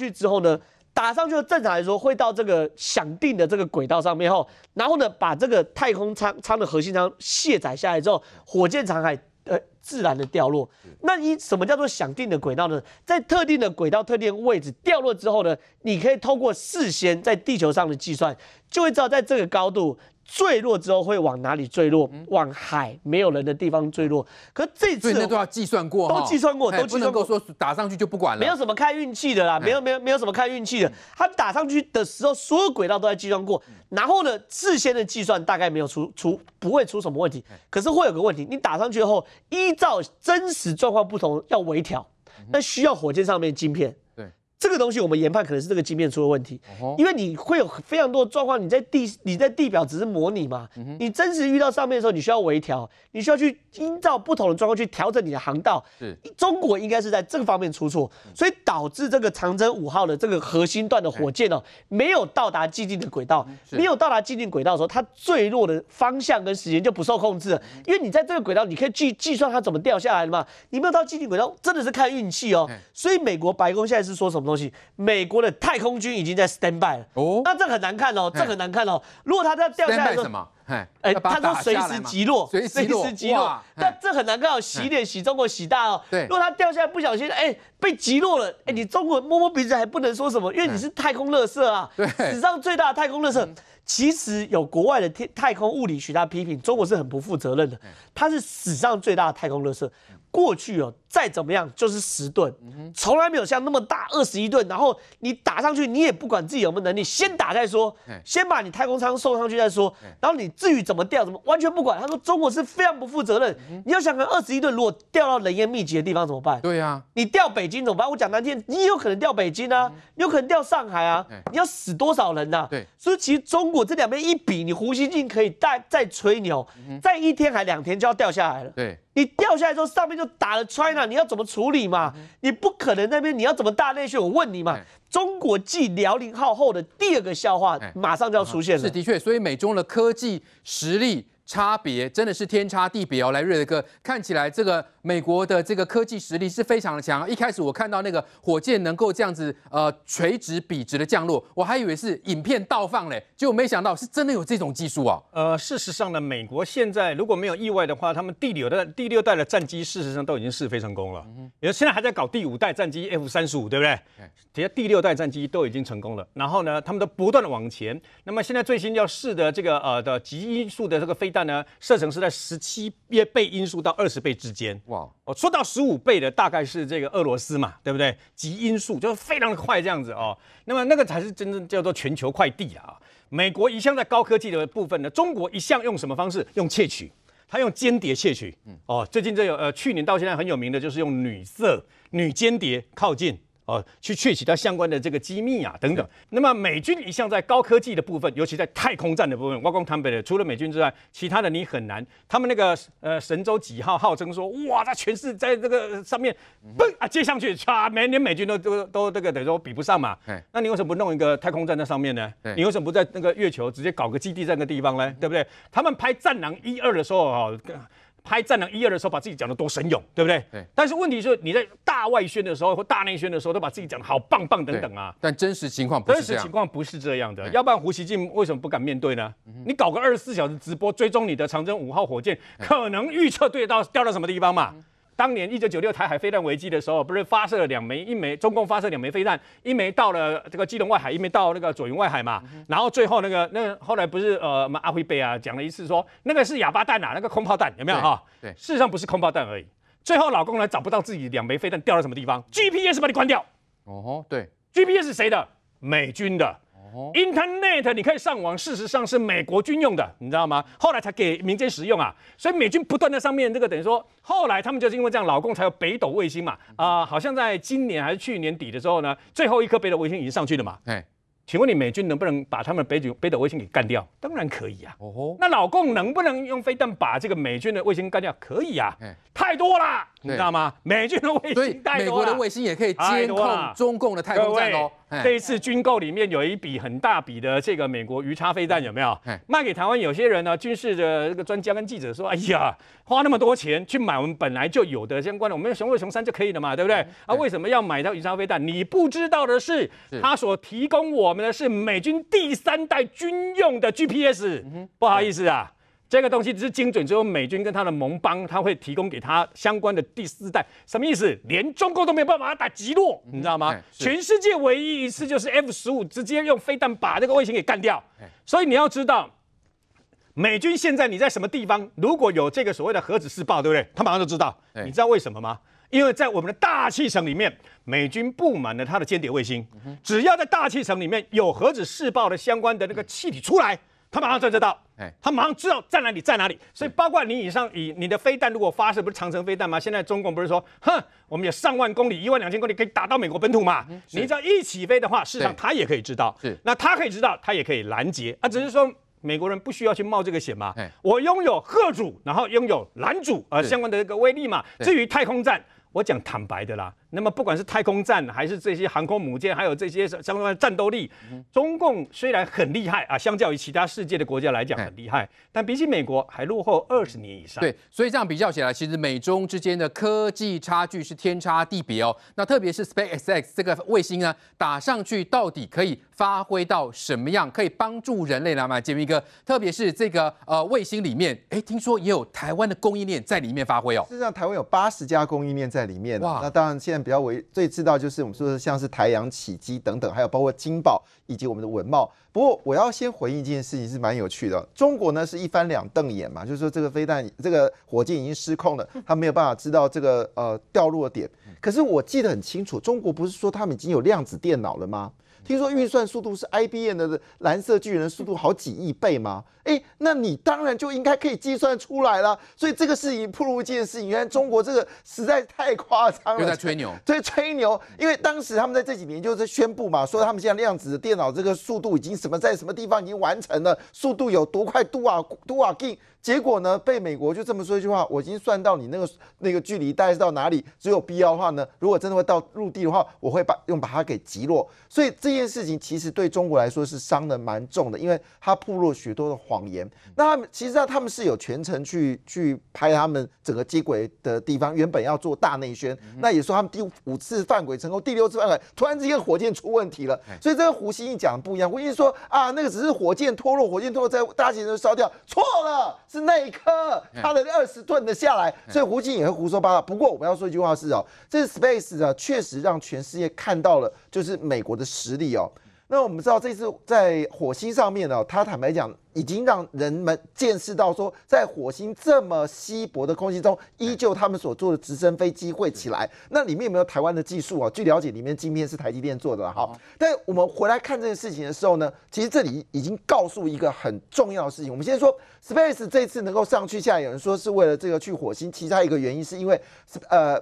去之后呢，打上去的正常来说会到这个想定的这个轨道上面后，然后呢把这个太空舱舱的核心舱卸载下来之后，火箭残骸呃自然的掉落。那你什么叫做想定的轨道呢？在特定的轨道、特定的位置掉落之后呢，你可以透过事先在地球上的计算，就会知道在这个高度。坠落之后会往哪里坠落？往海没有人的地方坠落。可这次那都要计算过，都计算过，都计算过。不能够说打上去就不管了。没有什么看运气的啦，没有没有没有什么看运气的。他打上去的时候，所有轨道都在计算过。然后呢，事先的计算大概没有出出不会出什么问题。可是会有个问题，你打上去后，依照真实状况不同要微调，那需要火箭上面晶片。这个东西我们研判可能是这个晶片出了问题，因为你会有非常多的状况，你在地你在地表只是模拟嘛，你真实遇到上面的时候，你需要微调，你需要去依照不同的状况去调整你的航道。是，中国应该是在这个方面出错，所以导致这个长征五号的这个核心段的火箭哦，没有到达既定的轨道，没有到达既定轨道的时候，它坠落的方向跟时间就不受控制了，因为你在这个轨道，你可以计计算它怎么掉下来的嘛，你没有到既定轨道，真的是看运气哦。所以美国白宫现在是说什么？东西，美国的太空军已经在 stand by 了。哦，那这很难看哦，这很难看哦。如果它在掉下来的时候，哎，他说随时击落，随时击落。但这很难看哦，洗脸洗中国洗大哦。对，如果它掉下来不小心，哎，被击落了，哎，你中国摸摸鼻子还不能说什么，因为你是太空垃圾啊，史上最大的太空垃圾。其实有国外的天太空物理学家批评中国是很不负责任的，它是史上最大的太空垃圾。过去哦，再怎么样就是十吨，从来没有像那么大二十一吨。然后你打上去，你也不管自己有没有能力，先打再说，先把你太空舱送上去再说。然后你至于怎么掉，怎么完全不管。他说中国是非常不负责任。你要想看二十一吨，如果掉到人烟密集的地方怎么办？对呀，你掉北京怎么办？我讲难听，你有可能掉北京啊，你有可能掉上海啊，你要死多少人呐？对，所以其实中国这两边一比，你胡锡进可以再再吹牛，再一天还两天就要掉下来了。对。你掉下来之后，上面就打了 China，你要怎么处理嘛？你不可能那边你要怎么大内宣？我问你嘛。中国继辽宁号后的第二个笑话，马上就要出现了。是的确，所以美中的科技实力。差别真的是天差地别哦！来，瑞德哥，看起来这个美国的这个科技实力是非常的强。一开始我看到那个火箭能够这样子呃垂直笔直的降落，我还以为是影片倒放嘞，结果没想到是真的有这种技术啊。呃，事实上呢，美国现在如果没有意外的话，他们第六代第六代的战机事实上都已经试飞成功了，也、嗯、现在还在搞第五代战机 F 三十五，对不对？其实第六代战机都已经成功了，然后呢，他们都不断的往前。那么现在最新要试的这个呃的极音速的这个飞弹。呢，射程是在十七倍音速到二十倍之间。哇，哦，说到十五倍的大概是这个俄罗斯嘛，对不对？极音速就是非常的快这样子哦。那么那个才是真正叫做全球快递啊。美国一向在高科技的部分呢，中国一向用什么方式？用窃取，他用间谍窃取。嗯哦，最近这有呃，去年到现在很有名的就是用女色女间谍靠近。哦，去窃取它相关的这个机密啊等等。那么美军一向在高科技的部分，尤其在太空站的部分，挖光坦北的，除了美军之外，其他的你很难。他们那个呃神舟几号号称说，哇，他全是在这个上面，嘣啊接上去，唰，每年美军都都都这个等于说比不上嘛。那你为什么不弄一个太空站在上面呢？你为什么不在那个月球直接搞个基地在那个地方呢？对不对？他们拍战狼一二的时候啊。拍《战狼一二》的时候，把自己讲得多神勇，对不对？对。但是问题是，你在大外宣的时候或大内宣的时候，都把自己讲得好棒棒等等啊。但真实情况不是这样。真实情况不是这样的，要不然胡锡进为什么不敢面对呢？你搞个二十四小时直播追踪你的长征五号火箭，可能预测对到掉到什么地方嘛？当年一九九六台海飞弹危机的时候，不是发射了两枚，一枚中共发射两枚飞弹，一枚到了这个基隆外海，一枚到那个左营外海嘛。然后最后那个那个后来不是呃，阿辉贝啊讲了一次说那个是哑巴弹啊，那个空炮弹有没有哈？对，事实上不是空炮弹而已。最后老公呢找不到自己两枚飞弹掉到什么地方，GPS 把你关掉。哦吼，对，GPS 谁的？美军的。Internet 你可以上网，事实上是美国军用的，你知道吗？后来才给民间使用啊，所以美军不断在上面这个等于说，后来他们就是因为这样，老共才有北斗卫星嘛，啊、呃，好像在今年还是去年底的时候呢，最后一颗北斗卫星已经上去了嘛。哎，请问你美军能不能把他们北斗北斗卫星给干掉？当然可以啊。那老共能不能用飞弹把这个美军的卫星干掉？可以啊。太多了。你知道吗？美军的卫星太多了，美国的卫星也可以监控中共的太空站哦。这一次军购里面有一笔很大笔的这个美国鱼叉飞弹有没有？卖给台湾有些人呢，军事的这个专家跟记者说：“哎呀，花那么多钱去买我们本来就有的相关的，我们用雄二、雄三就可以了嘛，对不对？啊，为什么要买到鱼叉飞弹？你不知道的是，他所提供我们的是美军第三代军用的 GPS。不好意思啊。”这个东西只是精准，只有美军跟他的盟邦，他会提供给他相关的第四代，什么意思？连中国都没有办法把它打击落，你知道吗？全世界唯一一次就是 F 十五直接用飞弹把这个卫星给干掉。所以你要知道，美军现在你在什么地方，如果有这个所谓的核子试爆，对不对？他马上就知道。你知道为什么吗？因为在我们的大气层里面，美军布满了它的间谍卫星，只要在大气层里面有核子试爆的相关的那个气体出来。他马上就知道，他马上知道在哪里，在哪里。所以包括你以上以你的飞弹如果发射，不是长城飞弹吗？现在中共不是说，哼，我们有上万公里、一万两千公里可以打到美国本土嘛？你只要一起飞的话，事实上他也可以知道。是，那他可以知道，他也可以拦截。啊，只是说美国人不需要去冒这个险嘛？我拥有吓阻，然后拥有拦主，呃，相关的这个威力嘛。至于太空战，我讲坦白的啦。那么不管是太空站，还是这些航空母舰，还有这些相关的战斗力，中共虽然很厉害啊，相较于其他世界的国家来讲很厉害，但比起美国还落后二十年以上。对，所以这样比较起来，其实美中之间的科技差距是天差地别哦。那特别是 SpaceX 这个卫星呢，打上去到底可以发挥到什么样，可以帮助人类来吗？杰明哥，特别是这个呃卫星里面，哎，听说也有台湾的供应链在里面发挥哦。事实上，台湾有八十家供应链在里面。哇，那当然现在。比较为最知道就是我们说的像是台阳起基等等，还有包括金宝以及我们的文茂。不过我要先回应一件事情是蛮有趣的，中国呢是一翻两瞪眼嘛，就是说这个飞弹这个火箭已经失控了，他没有办法知道这个呃掉落点。可是我记得很清楚，中国不是说他们已经有量子电脑了吗？听说运算速度是 IBM 的蓝色巨人的速度好几亿倍吗？哎，那你当然就应该可以计算出来了。所以这个事情，暴露一件事情，原来中国这个实在太夸张了，又在吹牛，对，吹牛。因为当时他们在这几年就是宣布嘛，说他们现在量子的电脑这个速度已经什么在什么地方已经完成了，速度有多快，多啊多啊 G。结果呢，被美国就这么说一句话，我已经算到你那个那个距离大概是到哪里，只有必要的话呢，如果真的会到陆地的话，我会把用把它给击落。所以这件事情其实对中国来说是伤的蛮重的，因为他铺露许多的谎言。那他们其实上他们是有全程去去拍他们整个接轨的地方，原本要做大内宣，那也说他们第五次犯轨成功，第六次犯轨突然之间火箭出问题了。所以这个胡锡进讲的不一样，胡锡进说啊，那个只是火箭脱落，火箭脱落在大气层烧掉，错了。是那一颗，它的二十吨的下来，所以胡锡进也会胡说八道。不过我们要说一句话是哦，这是 Space 啊，确实让全世界看到了，就是美国的实力哦。那我们知道这次在火星上面呢，他坦白讲，已经让人们见识到说，在火星这么稀薄的空气中，依旧他们所做的直升飞机会起来。那里面有没有台湾的技术啊？据了解，里面晶片是台积电做的了。好，但我们回来看这件事情的时候呢，其实这里已经告诉一个很重要的事情。我们先说，Space 这次能够上去下来，有人说是为了这个去火星，其他一个原因是因为呃。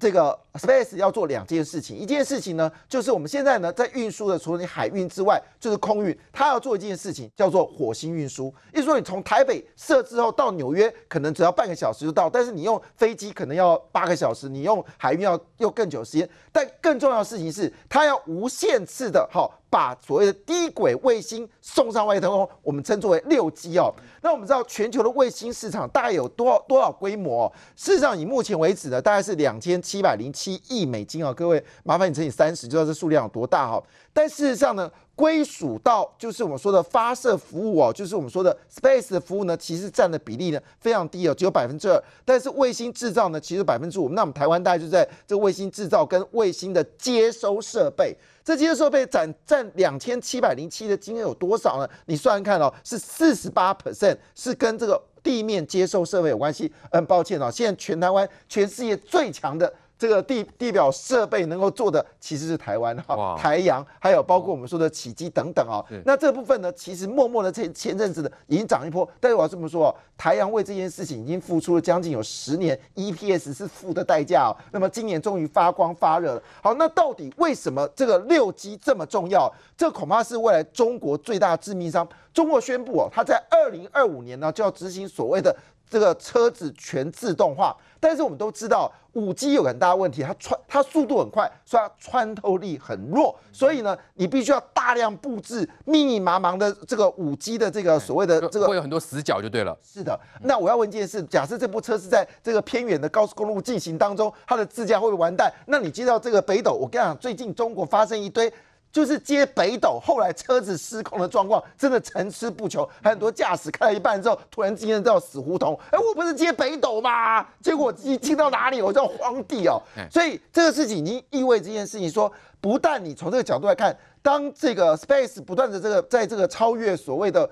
这个 Space 要做两件事情，一件事情呢，就是我们现在呢在运输的，除了你海运之外，就是空运。它要做一件事情，叫做火星运输。意思说，你从台北设置后到纽约，可能只要半个小时就到，但是你用飞机可能要八个小时，你用海运要用更久时间。但更重要的事情是，它要无限次的，好。把所谓的低轨卫星送上外太空，我们称作为六 G 哦。那我们知道全球的卫星市场大概有多少多少规模？事实上，以目前为止呢，大概是两千七百零七亿美金哦。各位，麻烦你乘以三十，就知道这数量有多大哈。但事实上呢，归属到就是我们说的发射服务哦，就是我们说的 Space 的服务呢，其实占的比例呢非常低哦，只有百分之二。但是卫星制造呢，其实百分之五。那我们台湾大概就在这卫星制造跟卫星的接收设备。这接收设备占占两千七百零七的金额有多少呢？你算算看哦，是四十八 percent，是跟这个地面接收设备有关系。很抱歉哦，现在全台湾全世界最强的。这个地地表设备能够做的其实是台湾哈，台阳还有包括我们说的启基等等啊。那这部分呢，其实默默的前前阵子的已经涨一波。但是我要这么说哦，台阳为这件事情已经付出了将近有十年 EPS 是负的代价哦。那么今年终于发光发热了。好，那到底为什么这个六 G 这么重要？这恐怕是未来中国最大的致命伤。中国宣布哦，它在二零二五年呢就要执行所谓的。这个车子全自动化。但是我们都知道，五 G 有很大的问题，它穿它速度很快，所以它穿透力很弱。所以呢，你必须要大量布置密密麻麻的这个五 G 的这个所谓的这个，会有很多死角就对了。是的，那我要问一件事：假设这部车是在这个偏远的高速公路进行当中，它的自驾会不会完蛋？那你接到这个北斗，我跟你讲，最近中国发生一堆。就是接北斗，后来车子失控的状况真的层出不穷，还很多驾驶开了一半之后，突然进入到死胡同。哎，我不是接北斗吗？结果一进到哪里，我叫荒地哦。所以这个事情已经意味这件事情说，不但你从这个角度来看，当这个 Space 不断的这个在这个超越所谓的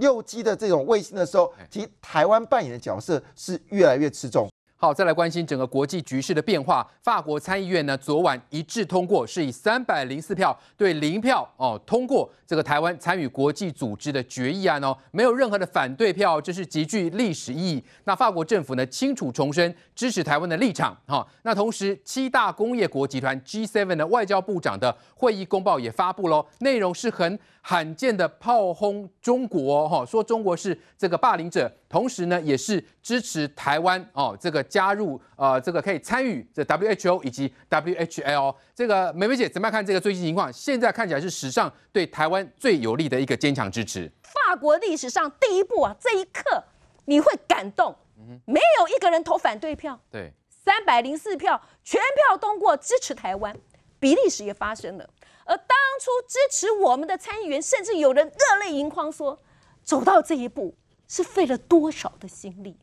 六 G 的这种卫星的时候，其实台湾扮演的角色是越来越吃重。好，再来关心整个国际局势的变化。法国参议院呢，昨晚一致通过，是以三百零四票对零票哦通过这个台湾参与国际组织的决议案哦，没有任何的反对票，这是极具历史意义。那法国政府呢，清楚重申支持台湾的立场。哈、那同时七大工业国集团 G7 的外交部长的会议公报也发布喽，内容是很罕见的炮轰中国哈、哦，说中国是这个霸凌者，同时呢也是支持台湾哦这个。加入呃，这个可以参与这 WHO 以及 WHL。这个美美姐怎么样看这个最新情况？现在看起来是史上对台湾最有力的一个坚强支持。法国历史上第一步啊，这一刻你会感动，没有一个人投反对票，对，三百零四票全票通过支持台湾。比利时也发生了，而当初支持我们的参议员，甚至有人热泪盈眶说，走到这一步是费了多少的心力，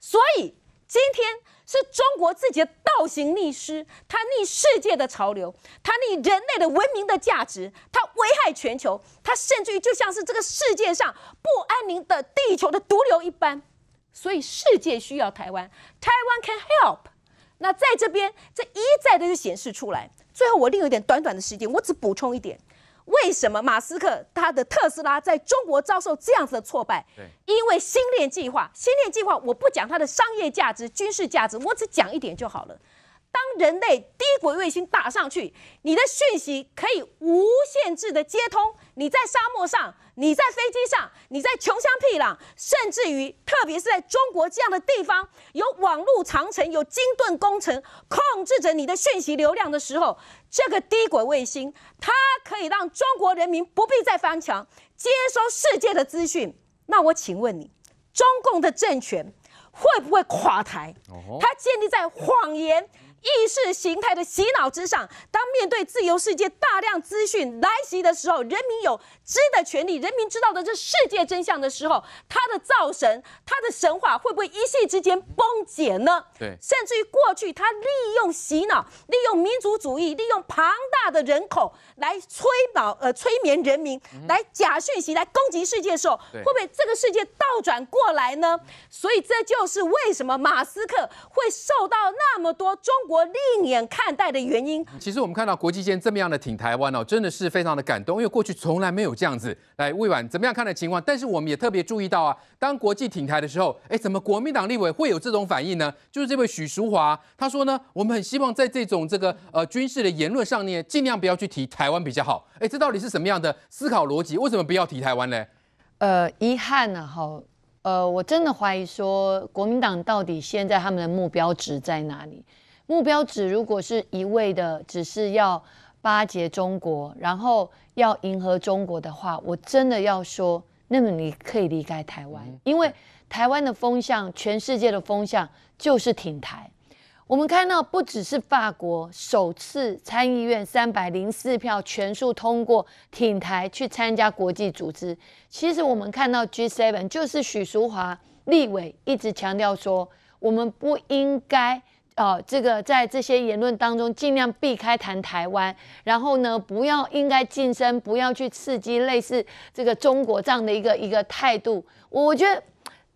所以。今天是中国自己的倒行逆施，它逆世界的潮流，它逆人类的文明的价值，它危害全球，它甚至于就像是这个世界上不安宁的地球的毒瘤一般。所以世界需要台湾，台湾 can help。那在这边，这一再的就显示出来。最后，我另有一点短短的时间，我只补充一点。为什么马斯克他的特斯拉在中国遭受这样子的挫败？对，因为星链计划，星链计划我不讲它的商业价值、军事价值，我只讲一点就好了。当人类低轨卫星打上去，你的讯息可以无限制的接通。你在沙漠上，你在飞机上，你在穷乡僻壤，甚至于，特别是在中国这样的地方，有网络长城，有金盾工程控制着你的讯息流量的时候，这个低轨卫星它可以让中国人民不必再翻墙，接收世界的资讯。那我请问你，中共的政权会不会垮台？它建立在谎言。意识形态的洗脑之上，当面对自由世界大量资讯来袭的时候，人民有知的权利，人民知道的这世界真相的时候，他的造神，他的神话会不会一夕之间崩解呢？对，甚至于过去他利用洗脑，利用民族主义，利用庞大的人口来催脑呃催眠人民，嗯、来假讯息来攻击世界的时候，会不会这个世界倒转过来呢？所以这就是为什么马斯克会受到那么多中。我另眼看待的原因，其实我们看到国际间这么样的挺台湾哦，真的是非常的感动，因为过去从来没有这样子来魏婉怎么样看的情况。但是我们也特别注意到啊，当国际挺台的时候，哎，怎么国民党立委会有这种反应呢？就是这位许淑华，他说呢，我们很希望在这种这个呃军事的言论上面，尽量不要去提台湾比较好。哎，这到底是什么样的思考逻辑？为什么不要提台湾呢？呃，遗憾呢、啊，哈，呃，我真的怀疑说，国民党到底现在他们的目标值在哪里？目标值如果是一味的只是要巴结中国，然后要迎合中国的话，我真的要说，那么你可以离开台湾，因为台湾的风向，全世界的风向就是挺台。我们看到不只是法国首次参议院三百零四票全数通过挺台去参加国际组织，其实我们看到 G7 就是许淑华立委一直强调说，我们不应该。哦，这个在这些言论当中尽量避开谈台湾，然后呢，不要应该晋升，不要去刺激类似这个中国这样的一个一个态度。我觉得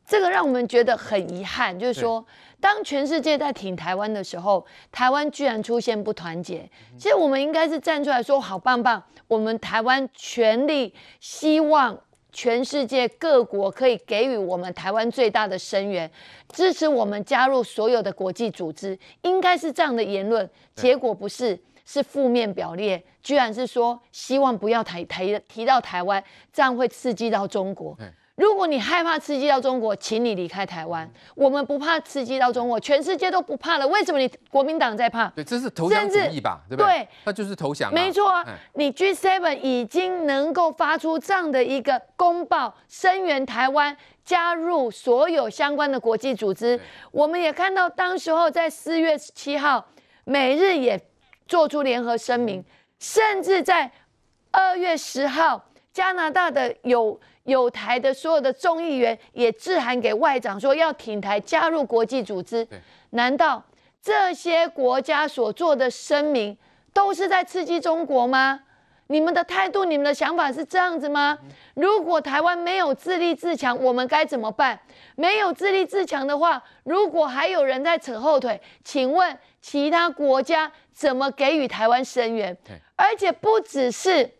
这个让我们觉得很遗憾，就是说，当全世界在挺台湾的时候，台湾居然出现不团结。其实我们应该是站出来说，好棒棒，我们台湾全力希望。全世界各国可以给予我们台湾最大的声援，支持我们加入所有的国际组织，应该是这样的言论。结果不是，是负面表列，居然是说希望不要台台提到台湾，这样会刺激到中国。如果你害怕刺激到中国，请你离开台湾。我们不怕刺激到中国，全世界都不怕了。为什么你国民党在怕？对，这是投降主义吧？对不对？对，那就是投降。没错啊，你 G7 已经能够发出这样的一个公报，声援台湾加入所有相关的国际组织。我们也看到，当时候在四月七号，美日也做出联合声明，甚至在二月十号，加拿大的有。有台的所有的众议员也致函给外长，说要挺台加入国际组织。难道这些国家所做的声明都是在刺激中国吗？你们的态度、你们的想法是这样子吗？如果台湾没有自立自强，我们该怎么办？没有自立自强的话，如果还有人在扯后腿，请问其他国家怎么给予台湾声援？而且不只是。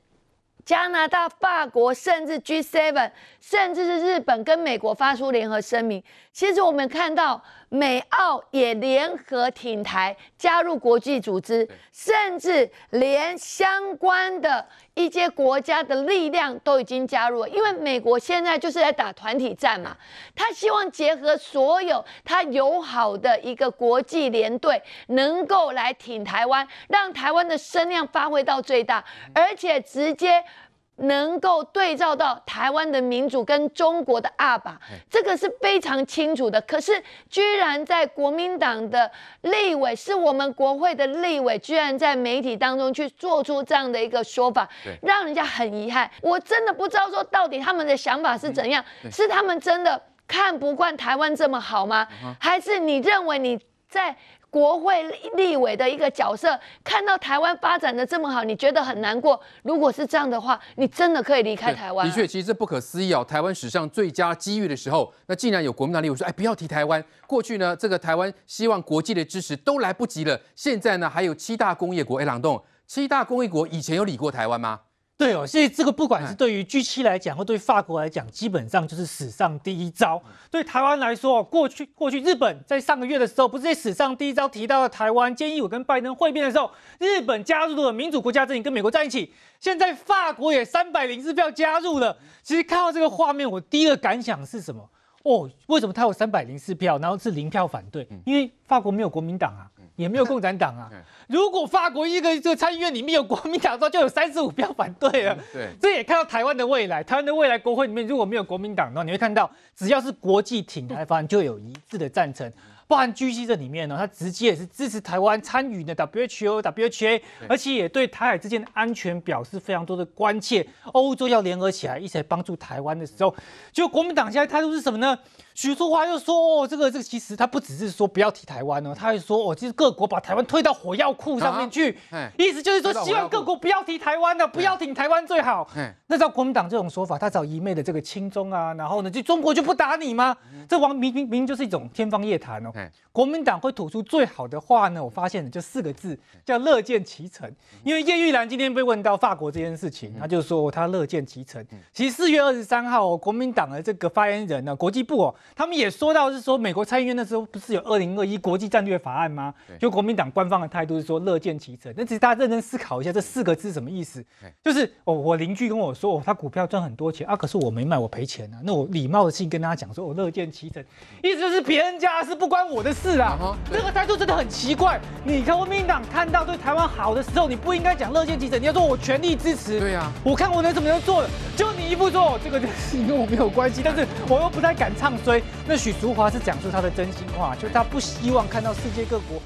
加拿大、法国，甚至 G7，甚至是日本跟美国发出联合声明。其实我们看到美澳也联合挺台，加入国际组织，甚至连相关的一些国家的力量都已经加入了。因为美国现在就是在打团体战嘛，他希望结合所有他友好的一个国际联队，能够来挺台湾，让台湾的声量发挥到最大，而且直接。能够对照到台湾的民主跟中国的阿爸，这个是非常清楚的。可是，居然在国民党的立委，是我们国会的立委，居然在媒体当中去做出这样的一个说法，让人家很遗憾。我真的不知道说到底他们的想法是怎样，是他们真的看不惯台湾这么好吗？还是你认为你在？国会立委的一个角色，看到台湾发展的这么好，你觉得很难过？如果是这样的话，你真的可以离开台湾。的确，其实这不可思议哦。台湾史上最佳机遇的时候，那竟然有国民党立委说：“哎，不要提台湾。”过去呢，这个台湾希望国际的支持都来不及了。现在呢，还有七大工业国，哎，朗栋，七大工业国以前有理过台湾吗？对哦，所以这个不管是对于 G 七来讲，或对法国来讲，基本上就是史上第一招。对台湾来说，过去过去日本在上个月的时候，不是在史上第一招提到了台湾，建议我跟拜登会面的时候，日本加入了民主国家阵营，跟美国在一起。现在法国也三百零四票加入了。其实看到这个画面，我第一个感想是什么？哦，为什么他有三百零四票，然后是零票反对？因为法国没有国民党啊。也没有共产党啊。如果法国一个这个参议院里面有国民党的话，就有三十五票反对了。对，这也看到台湾的未来。台湾的未来国会里面如果没有国民党的话，你会看到只要是国际挺台方案，就有一致的赞成。包含 G7 这里面呢，他直接也是支持台湾参与的 WHO、WHA，而且也对台海之间的安全表示非常多的关切。欧洲要联合起来一起来帮助台湾的时候，就国民党现在态度是什么呢？许淑华又说：“哦，这个这个其实他不只是说不要提台湾哦，他还说哦，其实各国把台湾推到火药库上面去，意思就是说希望各国不要提台湾的，不要挺台湾最好。那照国民党这种说法，他找一昧的这个亲中啊，然后呢，就中国就不打你吗？这王明明明就是一种天方夜谭哦。国民党会吐出最好的话呢，我发现就四个字，叫乐见其成。因为叶玉兰今天被问到法国这件事情，他就说他乐见其成。其实四月二十三号，国民党的这个发言人呢，国际部哦。”他们也说到是说，美国参议院那时候不是有二零二一国际战略法案吗？就国民党官方的态度是说乐见其成。那其实大家认真思考一下，这四个字什么意思？就是哦，我邻居跟我说，哦，他股票赚很多钱啊，可是我没买，我赔钱啊。那我礼貌的性跟大家讲说，我乐见其成，意思就是别人家是不关我的事啊。这个态度真的很奇怪。你看国民党看到对台湾好的时候，你不应该讲乐见其成，你要说我全力支持。对呀，我看我能怎么样做的，就你一步做这个事情跟我没有关系，但是我又不太敢唱衰。那许淑华是讲出他的真心话，就是他不希望看到世界各国。